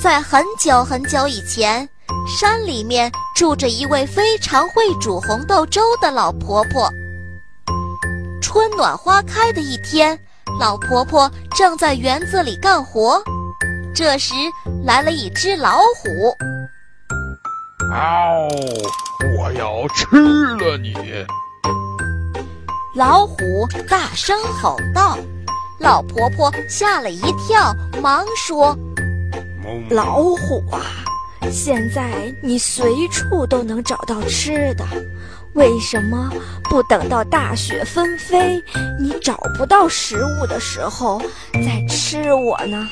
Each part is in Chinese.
在很久很久以前，山里面住着一位非常会煮红豆粥的老婆婆。春暖花开的一天，老婆婆正在园子里干活，这时来了一只老虎。嗷！我要吃了你！老虎大声吼道。老婆婆吓了一跳，忙说。老虎啊，现在你随处都能找到吃的，为什么不等到大雪纷飞，你找不到食物的时候再吃我呢？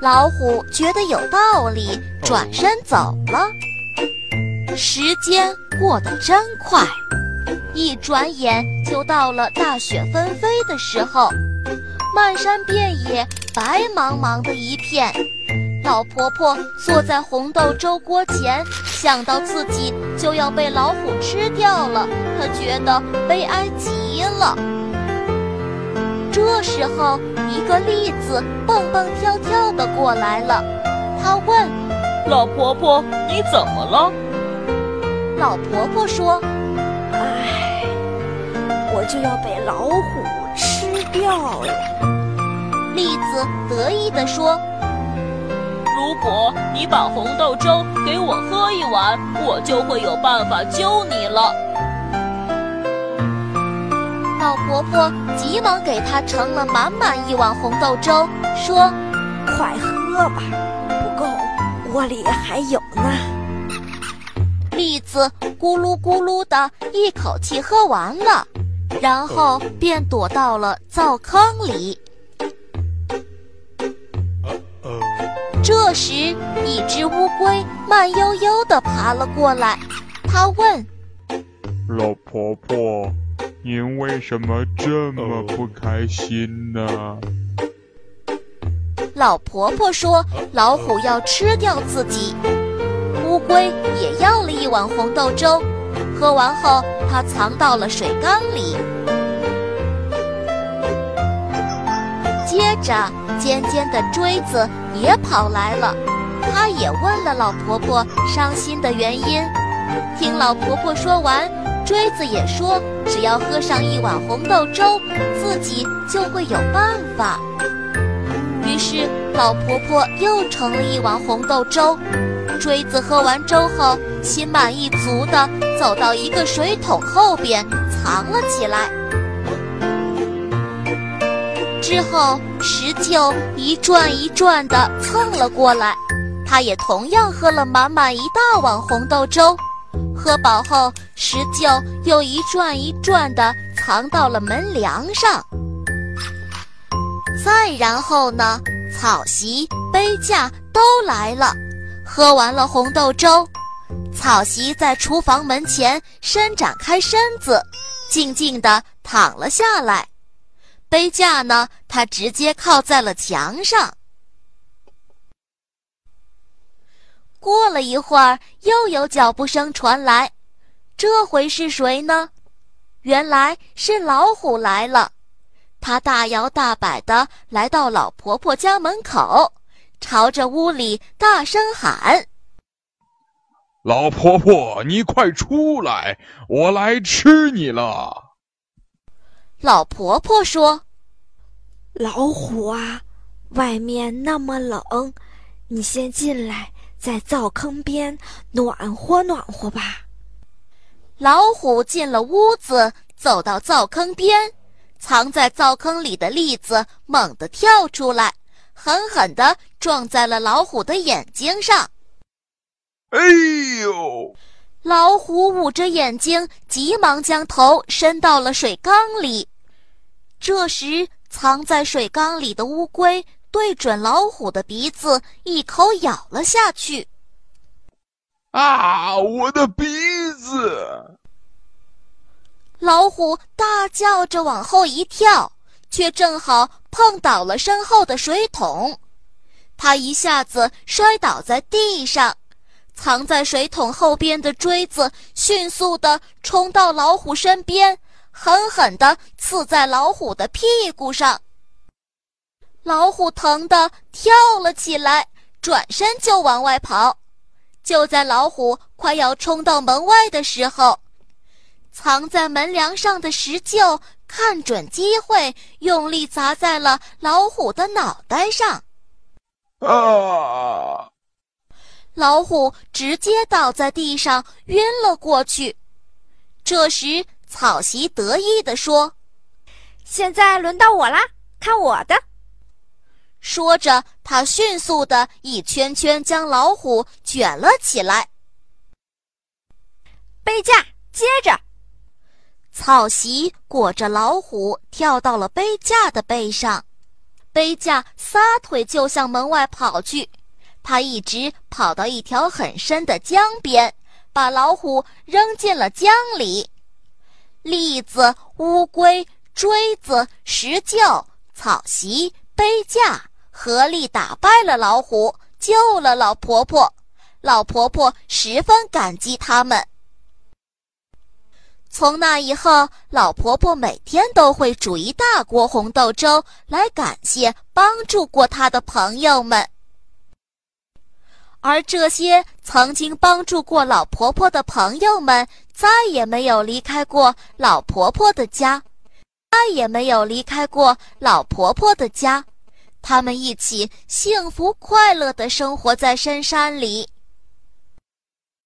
老虎觉得有道理，转身走了。时间过得真快，一转眼就到了大雪纷飞的时候，漫山遍野白茫茫的一片。老婆婆坐在红豆粥锅前，想到自己就要被老虎吃掉了，她觉得悲哀极了。这时候，一个栗子蹦蹦跳跳的过来了，他问：“老婆婆，你怎么了？”老婆婆说：“唉，我就要被老虎吃掉了。”栗子得意地说。如果你把红豆粥给我喝一碗，我就会有办法救你了。老婆婆急忙给他盛了满满一碗红豆粥，说：“快喝吧，不够，锅里还有呢。”栗子咕噜咕噜的一口气喝完了，然后便躲到了灶坑里。这时，一只乌龟慢悠悠地爬了过来。它问：“老婆婆，您为什么这么不开心呢？”老婆婆说：“老虎要吃掉自己。”乌龟也要了一碗红豆粥，喝完后，它藏到了水缸里。接着，尖尖的锥子也跑来了，他也问了老婆婆伤心的原因。听老婆婆说完，锥子也说，只要喝上一碗红豆粥，自己就会有办法。于是，老婆婆又盛了一碗红豆粥。锥子喝完粥后，心满意足地走到一个水桶后边，藏了起来。之后，石臼一转一转地蹭了过来，他也同样喝了满满一大碗红豆粥。喝饱后，石臼又一转一转地藏到了门梁上。再然后呢，草席、杯架都来了。喝完了红豆粥，草席在厨房门前伸展开身子，静静地躺了下来。杯架呢？它直接靠在了墙上。过了一会儿，又有脚步声传来，这回是谁呢？原来是老虎来了。它大摇大摆的来到老婆婆家门口，朝着屋里大声喊：“老婆婆，你快出来，我来吃你了！”老婆婆说：“老虎啊，外面那么冷，你先进来，在灶坑边暖和暖和吧。”老虎进了屋子，走到灶坑边，藏在灶坑里的栗子猛地跳出来，狠狠地撞在了老虎的眼睛上。哎呦！老虎捂着眼睛，急忙将头伸到了水缸里。这时，藏在水缸里的乌龟对准老虎的鼻子一口咬了下去。啊！我的鼻子！老虎大叫着往后一跳，却正好碰倒了身后的水桶，它一下子摔倒在地上。藏在水桶后边的锥子迅速地冲到老虎身边，狠狠地刺在老虎的屁股上。老虎疼得跳了起来，转身就往外跑。就在老虎快要冲到门外的时候，藏在门梁上的石臼看准机会，用力砸在了老虎的脑袋上。啊！老虎直接倒在地上，晕了过去。这时，草席得意地说：“现在轮到我啦，看我的！”说着，他迅速地一圈圈将老虎卷了起来。杯架，接着，草席裹着老虎跳到了杯架的背上，杯架撒腿就向门外跑去。他一直跑到一条很深的江边，把老虎扔进了江里。栗子、乌龟、锥子、石臼、草席、杯架合力打败了老虎，救了老婆婆。老婆婆十分感激他们。从那以后，老婆婆每天都会煮一大锅红豆粥来感谢帮助过她的朋友们。而这些曾经帮助过老婆婆的朋友们，再也没有离开过老婆婆的家，再也没有离开过老婆婆的家。他们一起幸福快乐地生活在深山里。